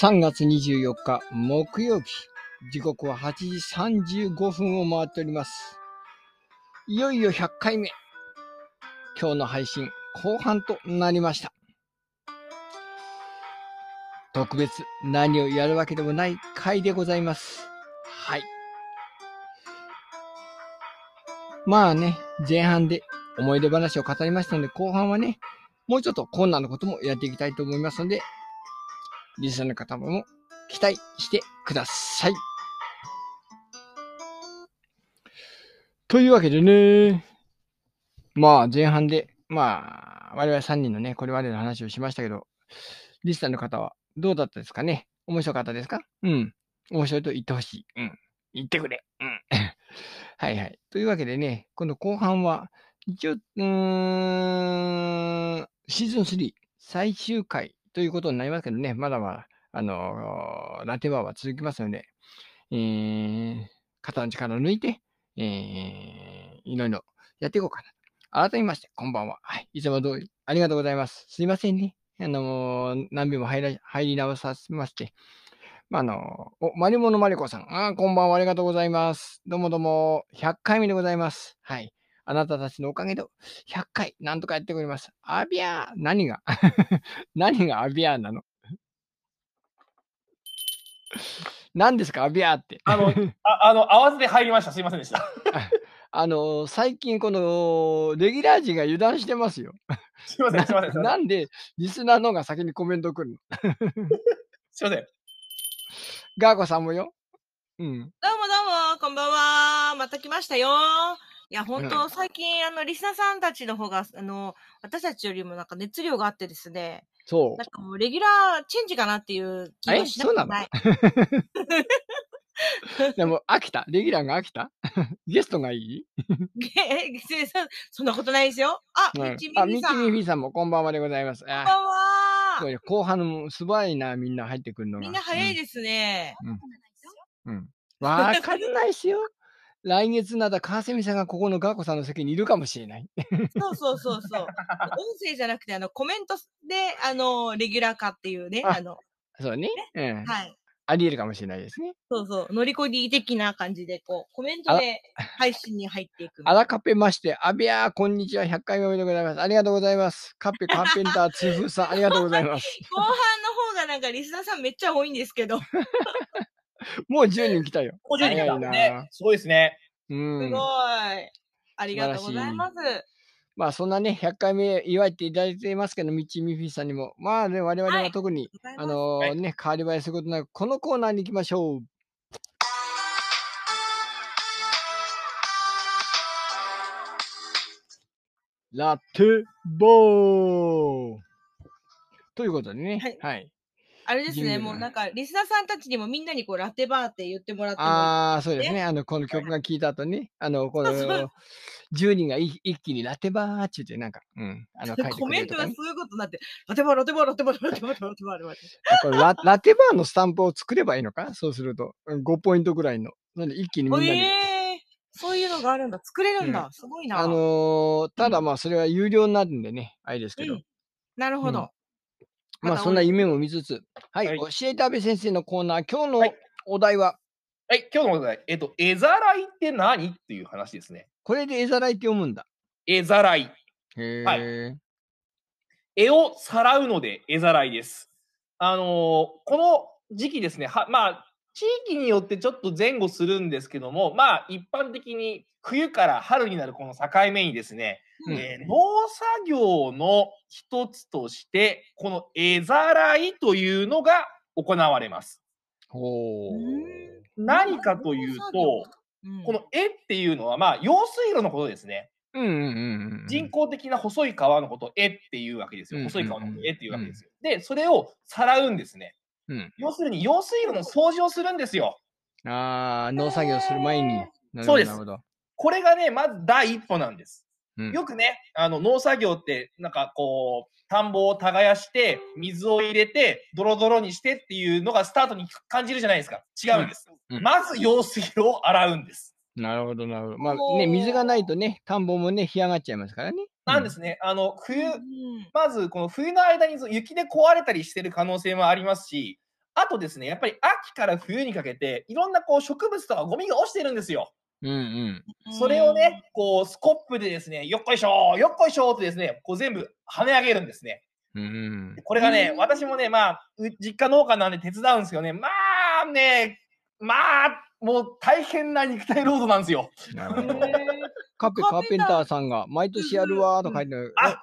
3月24日木曜日、時刻は8時35分を回っております。いよいよ100回目。今日の配信後半となりました。特別何をやるわけでもない回でございます。はい。まあね、前半で思い出話を語りましたので、後半はね、もうちょっと困難なこともやっていきたいと思いますので、リスナーの方も期待してください。というわけでね、まあ前半で、まあ我々3人のね、これまでの話をしましたけど、リスナーの方はどうだったですかね？面白かったですか？うん。面白いと言ってほしい。うん。言ってくれ。うん。はいはい。というわけでね、今度後半は、一応、うーん、シーズン3最終回ということになりますけどね、まだまだ、あのラテバーは続きますので、えー、肩の力を抜いて、えー、いろいろやっていこうかな。改めまして、こんばんは。はい。いつも通り、ありがとうございます。すいませんね。あのー何秒も入ら入り直させまして。まあ、あのーお、マリモのマリコさん。あこんばんは。ありがとうございます。どうもどうも、100回目でございます。はい。あなたたちのおかげで、100回、なんとかやっております。アビアー何が？何がアビアーなの？何ですか、アビアーって？あの、ああの、合わずで入りました。すいませんでした。あの、最近この、レギュラー陣が油断してますよ。すいません、すいません。すいませんなんで、リスナーの方が先にコメント来るの？すいません。ガーコさんもよ。うん。どうもどうも、こんばんは。また来ましたよ。いや、本当、最近、あの、リスナーさんたちの方が、あの、私たちよりもなんか熱量があってですね、そなんかもう、レギュラーチェンジかなっていう気えがしなくもない。う。でも、飽きた？レギュラーが飽きた？ゲストがいい、えそそんなことないですよ。あ、うんみちあ、ミフィさんもこんばんはでございます。あばんは後半のすごいな、みんな入ってくるのが。みんな早いでですね。うん。うん。わかんないっすよ。来月なら川蝉さんがここのガーコさんの席にいるかもしれない。そうそうそうそう。音声じゃなくて、あの、コメントで、あの、レギュラー化っていうね、ああの、そうね。うん。はい。あり得るかもしれないですね。そうそう、乗りこぎ的な感じで、こう、コメントで配信に入っていく。あらかぺまして、あびやー、こんにちは、100回目おめでとうございます。ありがとうございます。カッペカーペンター通風さん、ありがとうございます。後半の方がなんかリスナーさんめっちゃ多いんですけど、すもう10人来たよ。個人的早ないなね。すごいですね。うんごい。。ありがとうございます。まあそんなね、100回目祝っていただいてますけど、ミッチーミフィさんにも、まあね、我々は特に、あのーはいね、変わり映えすることなく、このコーナーに行きましょう。ラテボーということでね、はいはい。あれですね、もうなんかリスナーさんたちにもみんなにこうラテバーって言ってもらってああ、そうですね。あの、この曲が聴いた後に、あの、このそうそう10人がい一気にラテバーって言って、なんか、うん、あの、書いてコメントがそういうことになって、ラテバー、ラテバー、ラテバー、ラテバー、ラテバー、ラテバー、ラララテバーのスタンプを作ればいいのか？そうすると、うん5ポイントぐらいの。なんで一気にみんな。に。ええそういうのがあるんだ。作れるんだ。うすごいな。あのーただまあ、それは有料になるんでね、あれですけど。うんなるほど。うんまあ、そんな夢も見つつ、はい、はい。教えて安倍先生のコーナー、今日のはい。お題は、はい、今日のお題、えっと、絵ざらいって何っていう話ですね。これで絵ざらいって読むんだ。絵ざらい。へえ、は絵をさらうので絵ざらいです。あのーこの時期ですね、はまあ、地域によってちょっと前後するんですけども、まあ、一般的に冬から春になるこの境目にですね、うんえー農作業の一つとして、この絵ざらいというのが行われます。ほう。何かというと、うんこの絵っていうのは、まあ、用水路のことですね。うんうんうんうん。人工的な細い川のことを絵っていうわけですよ。うん細い川のことを絵っていうわけですよ。で、それをさらうんですね。うん要するに、用水路の掃除をするんですよ。ああ、農作業する前に。そうですなるほど。これがね、まず第一歩なんです。うんよくね、あの農作業って、なんかこう、田んぼを耕して、水を入れて、ドロドロにしてっていうのがスタートに感じるじゃないですか。違うんです。うんうんまず用水路を洗うんです。なるほど、なるほど。まあおね、水がーないとね、田んぼもね、干上がっちゃいますからね。なんですね。あの、冬、うんまずこの冬の間に雪で壊れたりしてる可能性もありますし、あとですね、やっぱり秋から冬にかけて、いろんなこう植物とかゴミが落ちてるんですよ。うんうん。それをね、こうスコップでですね、よっこいしょー、よっこいしょーってですね、こう全部跳ね上げるんですね。うん。これがねう、ん私もね、まあ、う実家農家なんで手伝うんですけどね、まあね、まあ、もう大変な肉体労働なんですよ。なるほど。カッペカーペンターさんが毎年やるわーと書いてある。あ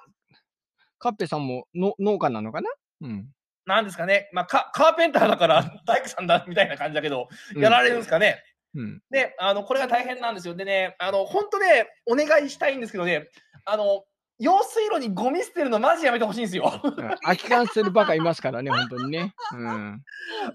カッペさんもの農家なのかな？うん。なんですかね、まあ、カカーペンターだから大工さんだみたいな感じだけど、うんやられるんですかね。うん。で、あの、これが大変なんですよ。でね、あの、本当ね、お願いしたいんですけどね、あの、用水路にゴミ捨てるのマジやめてほしいんですよ。空き缶するバカいますからね、本当にね。うん。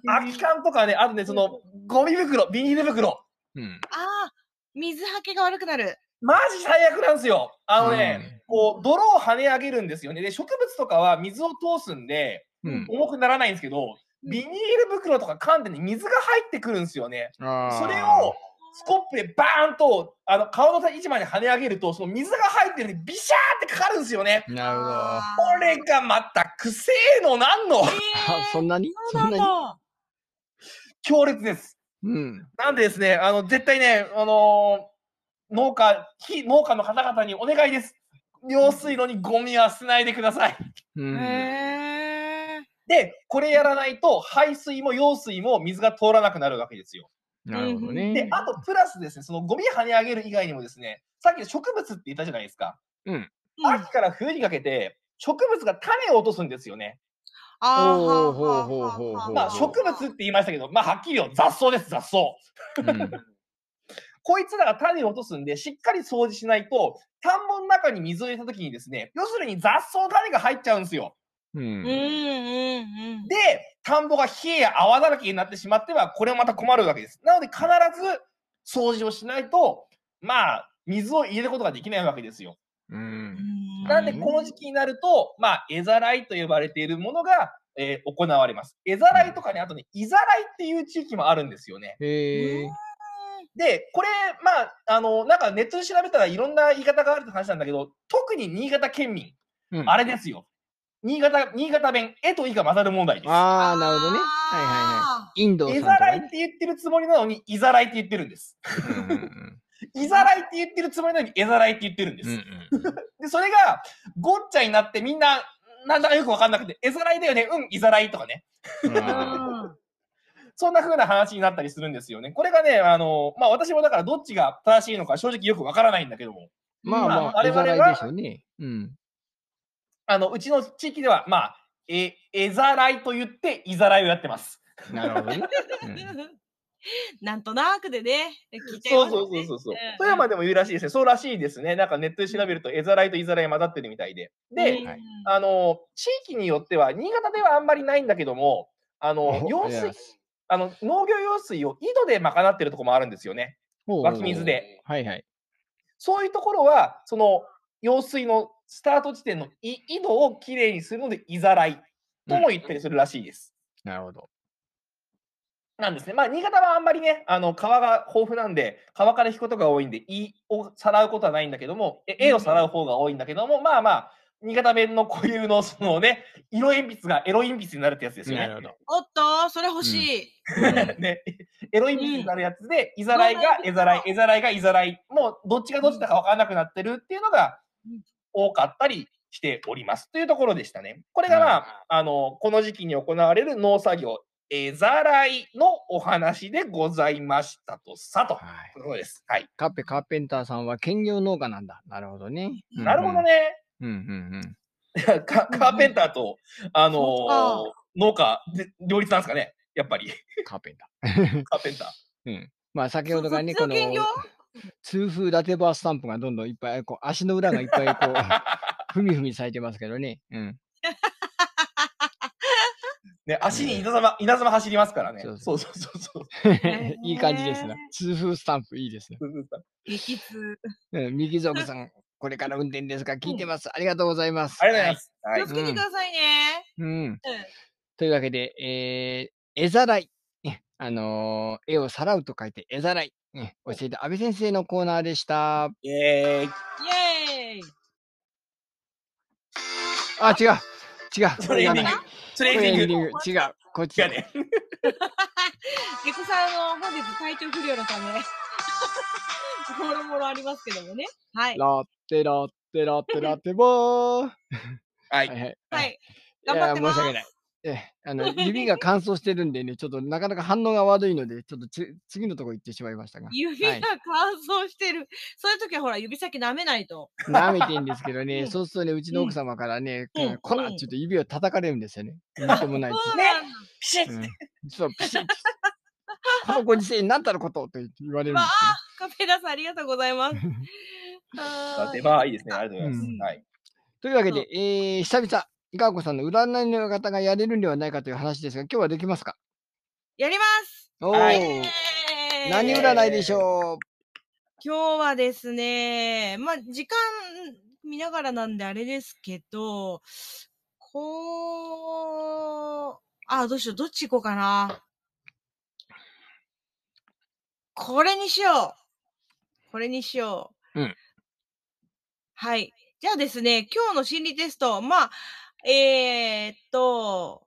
空き缶とかね、あとね、その、ゴミ袋、ビニール袋。うん。ああ、水はけが悪くなる。マジ最悪なんですよ。あのね、こう、泥を跳ね上げるんですよね。で、植物とかは水を通すんで、うん。重くならないんですけど、ビニール袋とか缶でね、水が入ってくるんですよね。それを、スコップでバーンとあの顔の位置まで跳ね上げると、その水が入ってるんでビシャーってかかるんですよね。なるほど。これがまたくせえのなんのえーそんなに？そうんなに？だ。強烈です。うん。なんでですね、あの絶対ね、あのー農家、非農家の方々にお願いです。用水路にゴミは捨てないでください。うん。へえ。で、これやらないと排水も用水も水が通らなくなるわけですよ。なるほどね。で、あとプラスですね、そのゴミ跳ね上げる以外にもですね、さっき植物って言ったじゃないですか。うん秋から冬にかけて植物が種を落とすんですよね。ああ植物って言いましたけど、まあはっきり言う雑草です、雑草。うん こいつらが種を落とすんで、しっかり掃除しないと、田んぼの中に水を入れたときにですね、要するに雑草種が入っちゃうんですよ。うんうんうんうん。で、田んぼが冷えや泡だらけになってしまっては、これはまた困るわけです。なので必ず掃除をしないと、まあ、水を入れることができないわけですよ。うん。なんで、うんこの時期になると、まあ、絵ざらいと呼ばれているものが、えー行われます。絵ざらいとかね、あとね、いざらいっていう地域もあるんですよね。へえ。で、これ、まあ、あの、なんかネットで調べたらいろんな言い方があるって話なんだけど、特に新潟県民、うんあれですよ。新潟、新潟弁、えといが混ざる問題です。ああ、なるほどね。はいはいはあい。インドさんねざらいって言ってるつもりなのに、いざらいって言ってるんです。うんうんいざらいって言ってるつもりなのに、絵ざらいって言ってるんです。うんうんで、それが、ごっちゃになってみんな、なんだかよくわかんなくて、絵ざらいだよね、うん、いざらいとかね。そんな風な話になったりするんですよね。これがね、あの、まあ私もだからどっちが正しいのか正直よくわからないんだけども、まあまあ、我々は絵ざらいでしょうね。うん。あの、うちの地域では、まあ、え、絵ざらいと言って、いざらいをやってます。なるほどね。うんなんとなくでね、聞いちゃいそうますそうそうそうそう。ん富山でも言うらしいですね。そうらしいですね。なんかネットで調べると、絵ざらいといざらい混ざってるみたいで。で、あの、地域によっては、新潟ではあんまりないんだけども、あの、お用水あの、農業用水を井戸で賄ってるとこもあるんですよね。湧き水で。はいはい。そういうところは、その、用水のスタート地点のい井戸をきれいにするので、いざらいとも言ったりするらしいです。なるほど。なんですね。まあ、新潟はあんまりね、あの川が豊富なんで、川から引くことが多いんで、胃をさらうことはないんだけども、え絵をさらう方が多いんだけども、まあまあ、新潟弁の固有のそのね、色鉛筆がエロ鉛筆になるってやつですよね。なるほど。おっと、それ欲しい。ねエロ鉛筆になるやつで、いざらいが絵ざらい、絵ざらいがいざらい、もうどっちがどっちだか分からなくなってるっていうのがうん多かったりしておりますというところでしたね。これがまあ、あの、この時期に行われる農作業、絵ざらいのお話でございましたとさと。はい。そうです。はい。カッペカーペンターさんは兼業農家なんだ。なるほどね。うんなるほど。ね。うんうん カカーペンターと、あのー農家で、両立なんですかね。やっぱり、うん。カーペンター。カーペンター。うん。まあ先ほどからね、この痛風ラテバースタンプがどんどんいっぱい、こう足の裏がいっぱいこう、ふみふみされてますけどね。うん。ね、足に稲妻、稲妻走りますからね。そそううそうそうそう。いい感じですな。痛風スタンプいいですね。激痛。うん、右族さん、これから運転ですが聞いてます。ありがとうございます。ありがとうございます。はい気をつけてくださいね。はい。うん。うんというわけで、えー、絵ざらい。ねあのー絵をさらうと書いて絵ざらい。ね、教えて安倍先生のコーナーでした。イエーイ。イエーイあ、違う。違う。それエンディングこれがない。それエング。違う。こっち違うね。ゲコさん、あの、本日体調不良のため、もろもろありますけどもね。はい。ラッテラッテラッテラッテボー。は。はいいはい。はい。頑張ってます。申し訳ない。ええ、あの、指が乾燥してるんでね、ちょっとなかなか反応が悪いので、ちょっとつ次のところ行ってしまいましたが。指が乾燥してる。そういう時はほら、指先舐めないと。舐めていいんですけどね、うんそうするとね、うちの奥様からね、うんこらっちゅうと指を叩かれるんですよね。みっともないってそうなんだ。ピシッうんそう、ピシッこのご時世に何たることって言われるんわですあ、カペラさんありがとうございます。あー出番いいですね。ありがとうございます。うんはい。というわけでそう、えー、久々、いかこさんの占いの方がやれるんではないかという話ですが、今日はできますか？やりますおお、はーイ何占いでしょ今日はですね、まあ、時間見ながらなんであれですけど、こう、あ、どうしよう、どっち行こうかな。これにしよう。これにしよう。うんはい。じゃあですね、今日の心理テスト、まあ、えー、っと、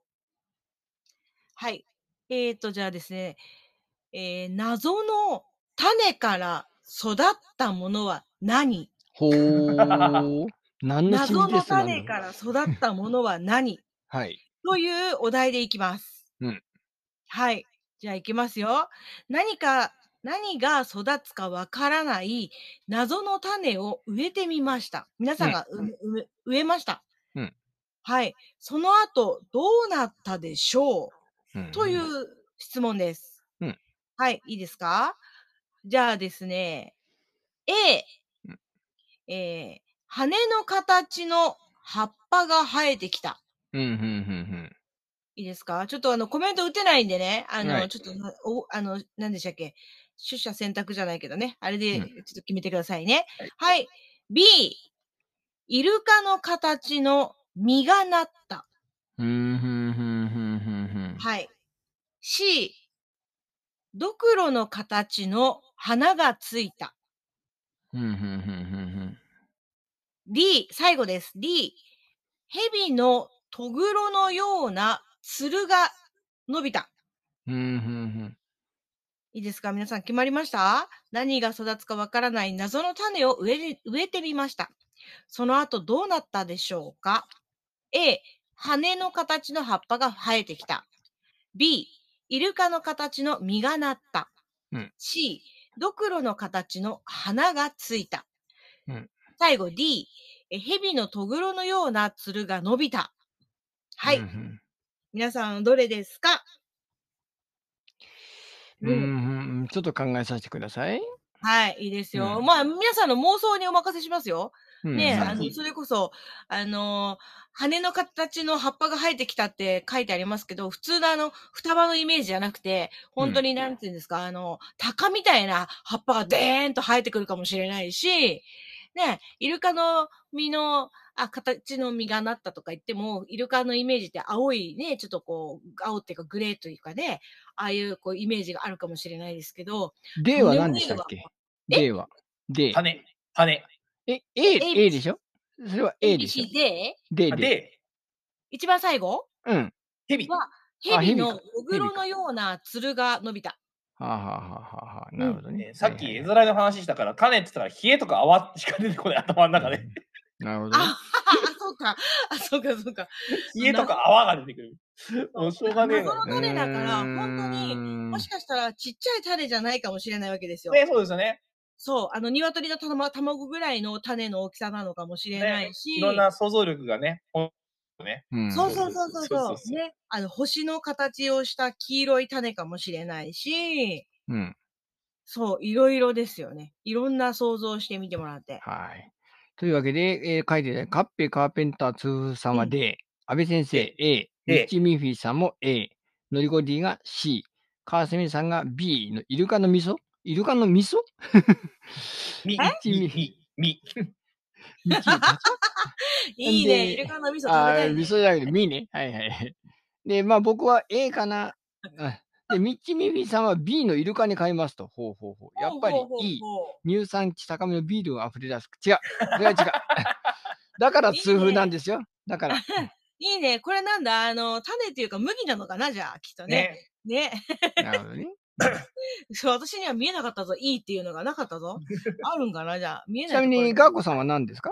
はい。えー、っと、じゃあですね、えー、謎の種から育ったものは何？ほー。何の心謎の種から育ったものは何？はい。というお題でいきます。うんはい。じゃあいきますよ。何か、何が育つかわからない謎の種を植えてみました。皆さんがう、う植えました？うんはい。その後、どうなったでしょうう？んという質問です。うんはい、いいですか？じゃあですね、A うん、えー羽の形の葉っぱが生えてきた。うん、うん、うん、いいですか？ちょっとあの、コメント打てないんでね、あの、はいちょっとな、お、あの、何でしたっけ？取捨選択じゃないけどね。あれで、うんちょっと決めてくださいね。はいはい。B、イルカの形の実がなった。うん。うん、うん、うん、うん、うん。はい。C、ドクロの形の花がついた。うん、うん、うん、D、最後です。D、蛇のとぐろのようなつるが伸びた。うん、うん。うん、うん、いいですか？皆さん決まりました？何が育つかわからない謎の種を植え植えてみました。その後どうなったでしょうか？?A、羽の形の葉っぱが生えてきた。B、イルカの形の実がなった。うん C、ドクロの形の花がついた。うん最後 D、え蛇のとぐろのようなつるが伸びた。はい。うん皆さんどれですか？うん。ちょっと考えさせてください。はい、いいですよ。うんまあ、皆さんの妄想にお任せしますよ。うんねえ、うんあの、それこそ、あのー羽の形の葉っぱが生えてきたって書いてありますけど、普通のあの、双葉のイメージじゃなくて、本当になんていうんですか、あの、鷹みたいな葉っぱがデーンと生えてくるかもしれないし、ね、イルカの実の、あ、形の実がなったとか言っても、イルカのイメージって青いね、ちょっとこう、青っていうかグレーというかね、ああいうこうイメージがあるかもしれないですけど、例は何でしたっけ？え？例は。例。羽、羽。え、A、A A でしょ？それは A でしょ？ABC で、例で。で、一番最後？うん。蛇。はあ蛇のおぐろのようなつるが伸びた。はあ、はあはあはあはあ、なるほどね。ねさっき絵面の話したから、種って言ったら、冷えとか泡しか出てこない頭の中で。なるほどね。あ、そうか。あ、そうか、そうか。冷えとか泡が出てくる。もうしょうがねえな。謎の種だから、本当に、もしかしたらちっちゃい種じゃないかもしれないわけですよ。ね、そうですよね。そう、あの、鶏の卵卵ぐらいの種の大きさなのかもしれないし。いろんな想像力がね、ほんね。うんそうそうそうそうそうね。あの、星の形をした黄色い種かもしれないし、うん。そう、いろいろですよね。いろんな想像してみてもらって。はい。というわけで、えー書いてないカッペカーペンター通風さんはうん D、安倍先生 A、リッチミッフィーさんも A、ノリゴディが C、川蝉さんが B のイルカの味噌イルカの味噌？み、えみ、み、いいね。でイルカの味噌食べたい、ね。味噌じゃなくてミね。はいはい。で、まあ僕は A かな。あで、ミッチミッフィーさんは B のイルカに変えますと。ほうほうほう。やっぱりいい。乳酸値高めのビールが溢れ出す。違う。それは違う。だから痛風なんですよ。だから。いいね。これなんだあの、種っていうか麦なのかなじゃあ、きっとね。ね。ね。なるほどね。そう、私には見えなかったぞ。いいっていうのがなかったぞ。あるんかなじゃあ、見えちないみに、なところでガーコさんは何ですか？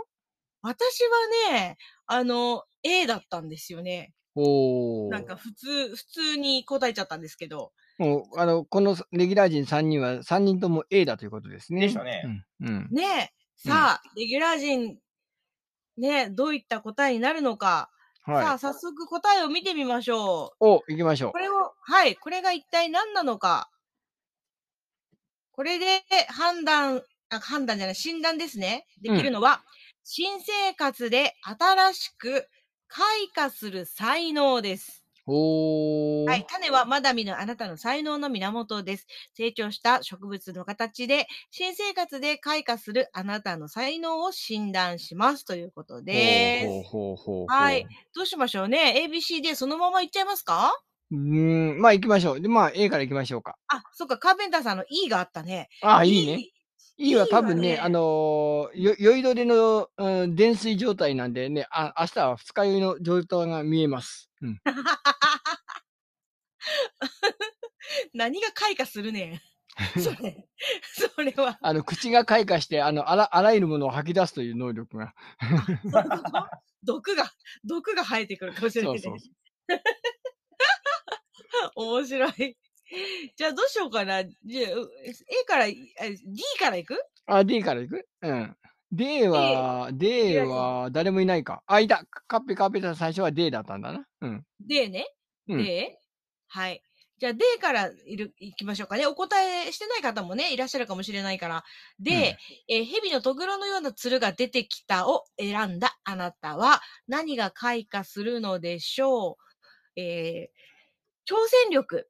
私はね、あの、A だったんですよね。おー。なんか普通、普通に答えちゃったんですけど。もう、あの、このレギュラー陣3人は、3人とも A だということですね。でしたねうん。うん。ねさあ、レギュラー陣、ねどういった答えになるのか。さはいあ、。早速答えを見てみましょう。お、行きましょこれを、はい、これが一体何なのか。これで判断、あ判断じゃない、診断ですね。できるのは、新生活で新しく開花する才能です。はい、種はまだ見ぬあなたの才能の源です。成長した植物の形で、新生活で開花するあなたの才能を診断しますということです。はい。どうしましょうね ?ABCD そのままいっちゃいますか？うーん、まあ行きましょう。で、まあ A から行きましょうか。あ、そっか、カーペンターさんの E があったね。ああ、いいね。E は多分ね、ねあのー、よ酔いどれの、うん、泥酔状態なんでね、あ明日は二日酔いの状態が見えます。うん。何が開花するねん。それ、それは。あの、口が開花して、あの、あら、あらゆるものを吐き出すという能力が。毒が、毒が生えてくるかもしれない、ね。そうそう 面白い。じゃあどうしようかな。じゃあ A から、あ D からいく？あ、D から行く？うん。D は、D は誰もいないか。あ、いた。カッペカッペさん最初は D だったんだな。うん。?D ね。うん D? はい。じゃあ D からいる、いきましょうかね。お答えしてない方もね、いらっしゃるかもしれないから。で、えー蛇のとぐろのようなつるが出てきたを選んだあなたは何が開花するのでしょう？えー挑戦力。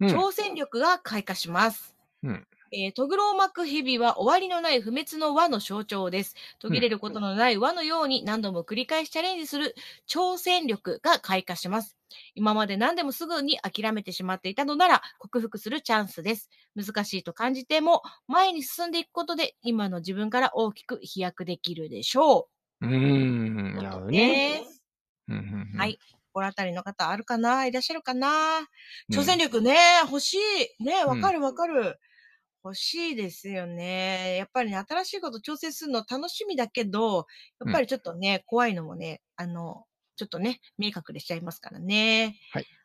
うん。挑戦力が開花します。うんえートグロを巻く蛇は終わりのない不滅の輪の象徴です。途切れることのない輪のように何度も繰り返しチャレンジする挑戦力が開花します。今まで何でもすぐに諦めてしまっていたのなら克服するチャンスです。難しいと感じても前に進んでいくことで今の自分から大きく飛躍できるでしょうーん。う。なるほどね。はい。心当たりの方あるかな？いらっしゃるかな？うん挑戦力ね、欲しい。ね、わかるわかる。欲しいですよね。やっぱりね、新しいこと挑戦するの楽しみだけど、やっぱりちょっとね、怖いのもね、あの、ちょっとね、見え隠れしちゃいますからね。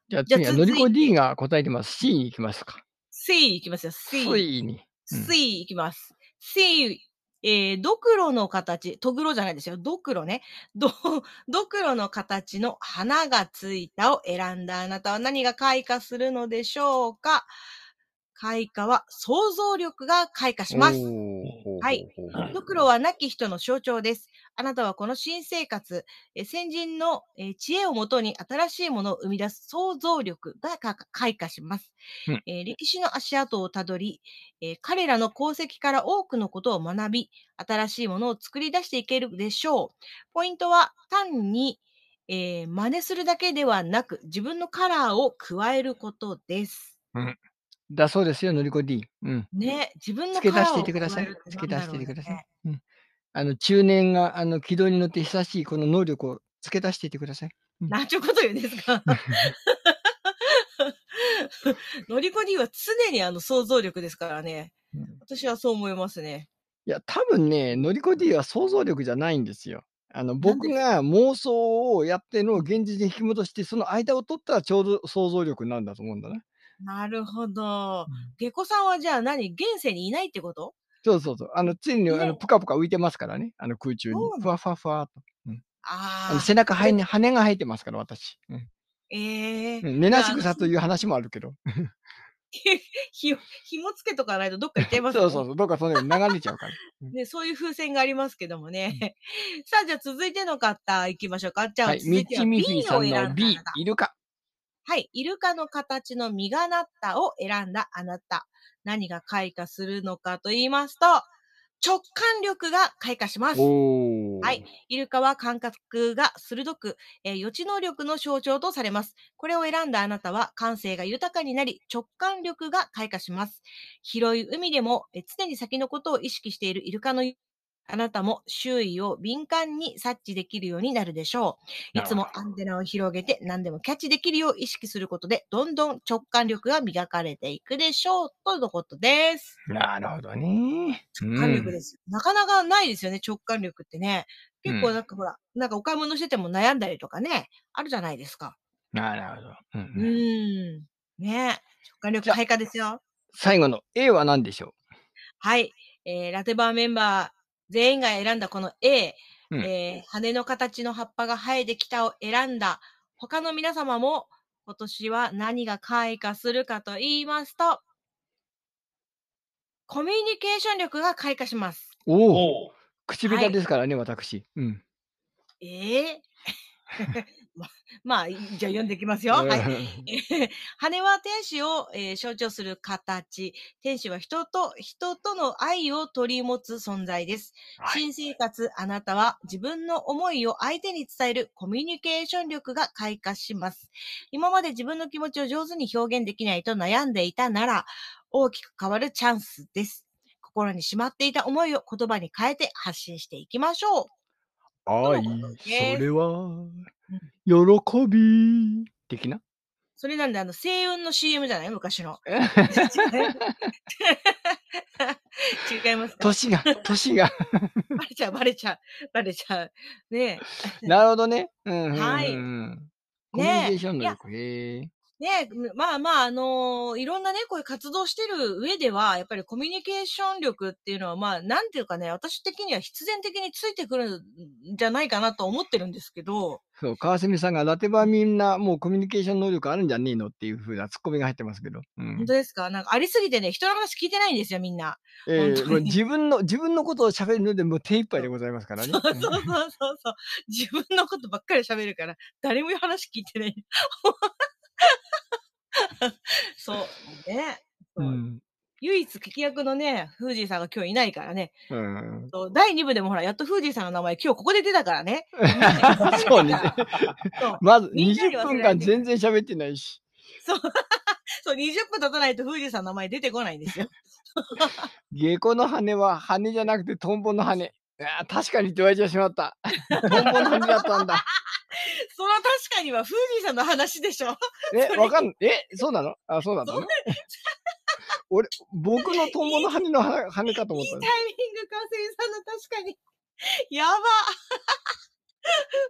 じゃあじゃあ次はのりこ D が答えてます。C に行きますか。C いきますよ、C。C に。うん C いきます。C、えー、ドクロの形、トグロじゃないですよ。ドクロね。ド、ドクロの形の花がついたを選んだあなたは何が開花するのでしょうか？開花は想像力が開花します。はいドクロは亡き人の象徴です。あなたはこの新生活、えー先人のえー知恵をもとに新しいものを生み出す想像力がか開花します。うんえー歴史の足跡をたどり、えー彼らの功績から多くのことを学び、新しいものを作り出していけるでしょう。ポイントは単に、えー真似するだけではなく、自分のカラーを加えることです。だそうですよ、のりこ D。うん。ね、自分の付け足していてください加えるって。付け足していてください。うん。あの、中年が、あの、軌道に乗って久しいこの能力を付け足していてください。うね。なんちゅうこと言うんですか のりこ D は常にあの想像力ですからね。うん私はそう思いますね。いや、多分ね、のりこ D は想像力じゃないんですよ。あの、僕が妄想をやってのを現実に引き戻して、その間を取ったらちょうど想像力になるんだと思うんだな。なるほど。下戸さんはじゃあ何現世にいないってこと？そうそうそう。あの、常に、あねの、ぷかぷか浮いてますからね。あの、空中にそうな。のふわふわふわっと。ああ。あの背中羽に羽が生えてますから、私。うんええうん。寝なし草という話もあるけど。ひ、紐つけとかないとどっか行っちゃいますそうそうそう。どっかそのように流れちゃうから。ね、そういう風船がありますけどもね。さあ、じゃあ続いての方行きましょうか。じゃあ、はい。続いてはさんの B た、いるか。はい。イルカの形の実がなったを選んだあなた。何が開花するのかと言いますと、直感力が開花します。はい。イルカは感覚が鋭く、えー予知能力の象徴とされます。これを選んだあなたは感性が豊かになり、直感力が開花します。広い海でも、えー常に先のことを意識しているイルカのよあなたも周囲を敏感に察知できるようになるでしょう。いつもアンテナを広げて何でもキャッチできるよう意識することで、どんどん直感力が磨かれていくでしょう。とのことです。なるほどね。直感力です。なかなかないですよね、直感力ってね。結構なんかほら、なんかお買い物してても悩んだりとかね、あるじゃないですか。なるほど。うんううん。ね直感力開花ですよ。最後の A は何でしょはい。えー、ラテバーメンバー全員が選んだこの A、うんえー羽の形の葉っぱが生えてきたを選んだ他の皆様も今年は何が開花するかと言いますと、コミュニケーション力が開花します。うおお口下手ですからね、私。うん。ええま まあ、いじゃあ読んでいきますよ。はい。えー 羽は天使を、えー象徴する形。天使は人と、人との愛を取り持つ存在です。はい新生活、あなたは自分の思いを相手に伝えるコミュニケーション力が開花します。今まで自分の気持ちを上手に表現できないと悩んでいたなら、大きく変わるチャンスです。心にしまっていた思いを言葉に変えて発信していきましょう。愛、それは、喜び。的な？それなんで、あの、星雲の CM じゃない？昔の。違いますか？年が、年が。バレちゃう、バレちゃう、バレちゃう。ねなるほどね。うんうん。はいコミュニケーション能ね力。へえ。え、ねえ、まあまあ、あのーいろんなね、こういう活動してる上では、やっぱりコミュニケーション力っていうのは、まあ、なんていうかね、私的には必然的についてくるんじゃないかなと思ってるんですけど、そう、川澄さんがラテバみんなもうコミュニケーション能力あるんじゃねえのっていうふうなツッコミが入ってますけど。うん本当ですか？なんかありすぎてね、人の話聞いてないんですよ、みんな。えー自分の、自分のことを喋るのでもう手一杯でございますからね。そうそうそうそう。自分のことばっかり喋るから、誰も話聞いてない。そう。ね。そううん。唯一聞き役のね、フージーさんが今日いないからね。うん。第2部でもほら、やっとフージーさんの名前今日ここで出たからね。そうね。まずみんなに20分間全然喋ってないし。そう。そう、20分経たないとフージーさんの名前出てこないんですよ。下戸の羽は羽じゃなくてトンボの羽。あー確かにって言われてしまった。トンボの羽だったんだ。その確かにはフージーさんの話でしょ。え、わかんえ、そうなの？あ、そうなの？そう 俺、僕のトンボの羽の羽羽かと思いいタったイミング、カセリさんの確かに。やば。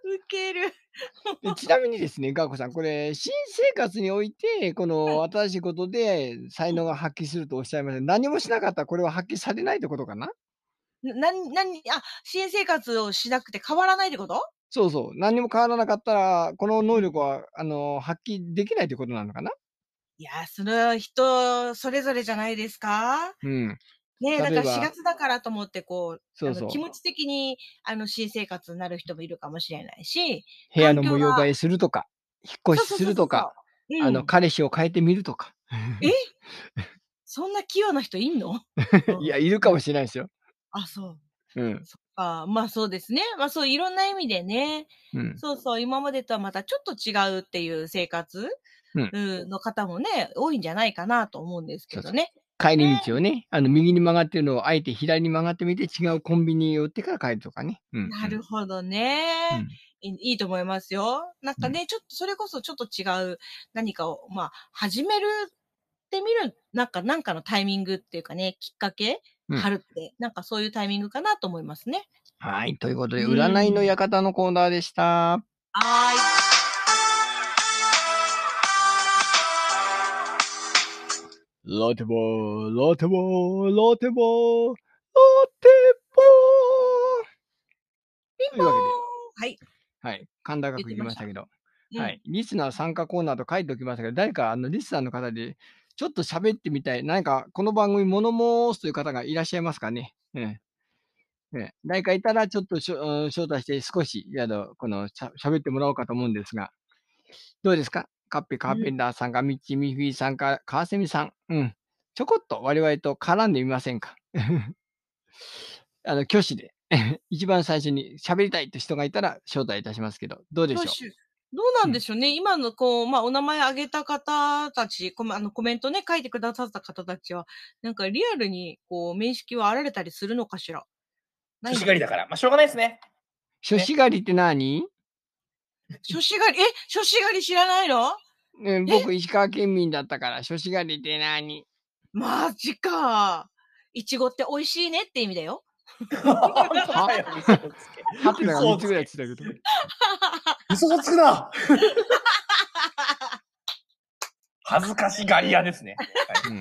ウケる。でちなみにですね、ガーコさん、これ、新生活において、この新しいことで才能が発揮するとおっしゃいました。何もしなかったらこれは発揮されないってことかな？な、なに、あ、新生活をしなくて変わらないってこと？そうそう。何にも変わらなかったら、この能力は、あの、発揮できないってことなのかな？いや、それは人それぞれじゃないですか？うん。ねえ、だから例えば4月だからと思って、こう、そう気持ち的に、あの、新生活になる人もいるかもしれないし、部屋の模様替えするとか、引っ越しするとか、そうそうそうそう、あの、うん彼氏を変えてみるとか。え？そんな器用な人いんの？いや、いるかもしれないですよ。あ、そう。うん。あまあそうですね。まあそういろんな意味でね。うん。そうそう、今までとはまたちょっと違うっていう生活、うんうんの方もね、多いんじゃないかなと思うんですけどね。帰り道をね、あの、右に曲がってるのをあえて左に曲がってみて、違うコンビニに寄ってから帰るとかね。うん。なるほどね、うんいい。いいと思いますよ。なんかね、ちょっと、それこそちょっと違う何かを、まあ、始めるってみる、なんか、なんかのタイミングっていうかね、きっかけ、うん春って、なんかそういうタイミングかなと思いますね。はい。ということで、うん占いの館のコーナーでした。はーい。ラテボー、ラテボー、ラテボー、ラテボー。というわはい。けで、はい。甲高くいきましたけど、うんはい。リスナー参加コーナーと書いておきましたけど、誰か、あの、リスナーの方で、ちょっと喋ってみたい、何か、この番組物申すという方がいらっしゃいますかね。ええ。ええ、誰かいたら、ちょっとしょうん招待して、少し、あの、この、しゃ喋ってもらおうかと思うんですが、どうですか？カッペ、カーペンダーさんが、ミッチ、ミッフィーさんか、川蝉さん？うん。ちょこっと我々と絡んでみませんか？あの、挙手で。一番最初に喋りたいって人がいたら招待いたしますけど、どうでしょう？どうなんでしょうね。今のこう、まあ、お名前挙げた方たち、コメあのコメントね、書いてくださった方たちは、なんかリアルにこう、面識はあられたりするのかしら？女子狩りだから。まあ、しょうがないですね。初子狩りって何、初子狩り、え、初子狩り知らないの？ね、僕、石川県民だったから、初子狩りって何？マジか。いちごって美味しいねって意味だよ。ハテナが3つぐらいつったけど。嘘をつくな恥ずかしがり屋ですね。うんう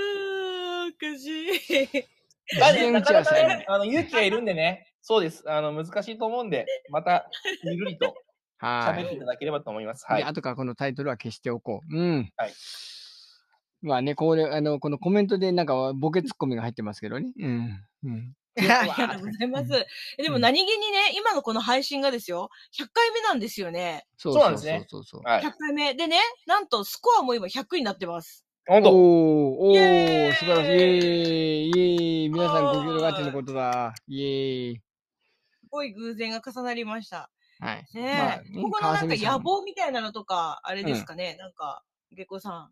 ーん、おかしい。まあね、なかなかね、あの勇気がいるんでね、そうです。あの難しいと思うんで、またゆるりとはい。喋っていただければと思います。はで、い。後からこのタイトルは消しておこう。うん。はいまあね、これ、あの、このコメントでなんかボケツッコミが入ってますけどね。うん。うん。ありがとうございます。えでも何気にね、今のこの配信がですよ、100回目なんですよね。そうそうなんですねそうそうそう。はい100。回目。でね、なんとスコアも今100になってます。本当。おー、お素晴らしい。イエーイ、イエーイ。皆さんご協力あってのことだ。イエーイ。すごい偶然が重なりました。はい。ねここのなんか野望みたいなのとか、あれですかね、なんか、下戸さ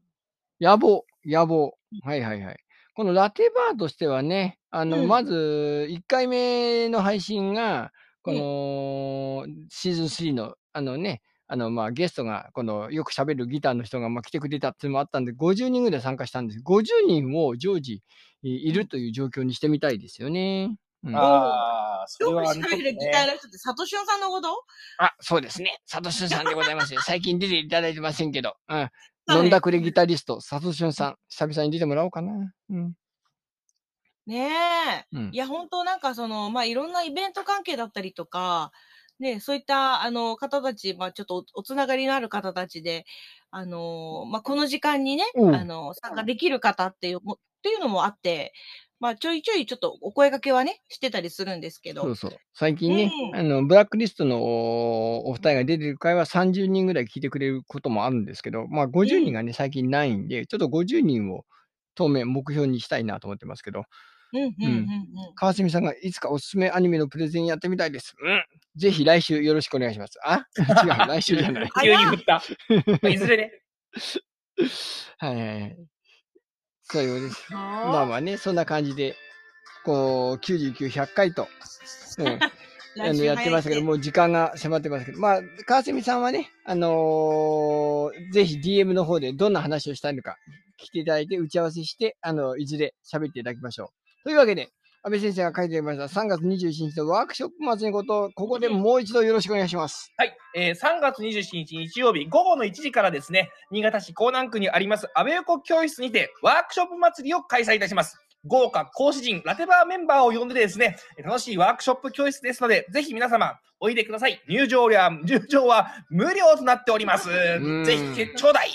野望、野望。はいはいはい。このラテバーとしてはね、あの、うんまず、1回目の配信が、この、シーズン3の、あのね、あの、まあ、ゲストが、この、よく喋るギターの人が、まあ、来てくれたっていうのもあったんで、50人ぐらい参加したんです。50人を常時いいるという状況にしてみたいですよね。うん、あああ、そん。よくれはね喋るギターの人って、サトシオンさんのこと？そうですね。サトシュンさんでございますよ。最近出ていただいてませんけど、うん。はい飲んだくれギタリスト、サトシュンさん、久々に出てもらおうかな。うん。ねえ。うんいや、本当なんかその、まあ、いろんなイベント関係だったりとか、ね、そういった、あの、方たち、まあ、ちょっとおおつながりのある方たちで、あの、まあ、この時間にね、うんあの、参加できる方っていうも、っていうのもあって、まあ、ちょいちょいちょっとお声掛けはね、してたりするんですけど。そうそう。最近ね、うんあの、ブラックリストのおお二人が出てる回は30人ぐらい聞いてくれることもあるんですけど、まあ50人がね、最近ないんで、ちょっと50人を当面目標にしたいなと思ってますけど、うん、うん、うん、うん。川澄さんがいつかおすすめアニメのプレゼンやってみたいです。うん。ぜひ来週よろしくお願いします。あ？違う、来週じゃない。急に振った。まあいずれね。はいはいはい。そういうことです。まああまあね、そんな感じで、こう、99、100回と、うん、あのやってましたけど、もう時間が迫ってますけど、まあ、川澄さんはね、あのーぜひ DM の方でどんな話をしたいのか来ていただいて打ち合わせして、あの、いずれ喋っていただきましょう。というわけで、安倍先生が書いてありました3月21日のワークショップ祭りのことを、ここでもう一度よろしくお願いします。はい、えー、3月27日日曜日午後の1時からですね、新潟市江南区にあります安倍横教室にてワークショップ祭りを開催いたします。豪華講師陣、ラテバーメンバーを呼んでですね、楽しいワークショップ教室ですので、ぜひ皆様、おいでください。入場料は、入場は無料となっております。んぜひ、結ちょうだい。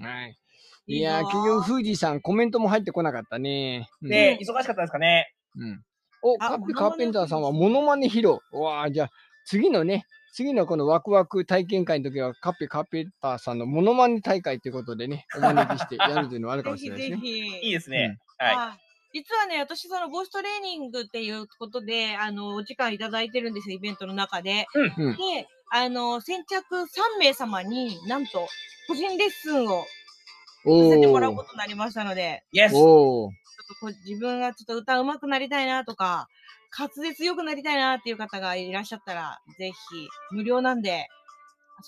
はい。いいやー、結局、富士さん、コメントも入ってこなかったね。うんね、忙しかったですかね。うん。お、あカッピモノマネカーペンターさんはモノマネ披露。うわあ、じゃあ、次のね、次のこのワクワク体験会の時は、カッピカーペンターさんのモノマネ大会ということでね、お招きしてやるというのはあるかもしぜひれないですね。ぜひ。いいですね。はい。はい実はね、私、そのボイストレーニングっていうことで、あの、お時間いただいてるんですよ、イベントの中で。うん。で、あの、先着3名様になんと、個人レッスンをおさせてもらうーことになりましたので、イエス。ょっとこう自分がちょっと歌うまくなりたいなとか、滑舌良くなりたいなっていう方がいらっしゃったら、ぜひ、無料なんで、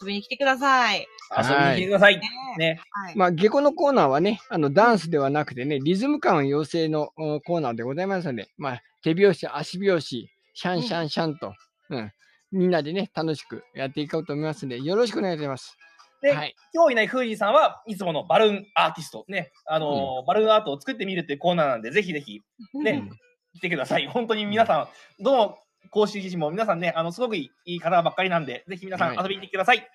遊びに来てください。遊びに来てください。ねね。はい。まあ、下戸のコーナーはね、あの、ダンスではなくてね、リズム感養成のおコーナーでございますので、まあ、手拍子、足拍子、シャンシャンシャンと、うん、みんなでね、楽しくやっていこうと思いますので、よろしくお願いします。で、はい。今日いないフージーさんはいつものバルーンアーティスト、ね、あのーバルーンアートを作ってみるっていうコーナーなんで、ぜひぜひねうん来てください。本当に皆さん、どの講師自身も皆さんね、あのすごくいい方ばっかりなんで、ぜひ皆さんはい遊びに来てください。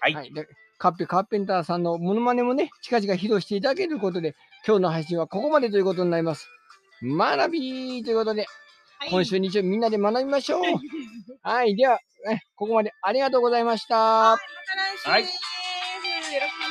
はい。はい。で、カッペカーペンターさんのモノマネもね、近々披露していただけることで、今日の配信はここまでということになります。学びということで、はい今週日曜日みんなで学びましょう。はい。では、えここまでありがとうございました。また来週はいで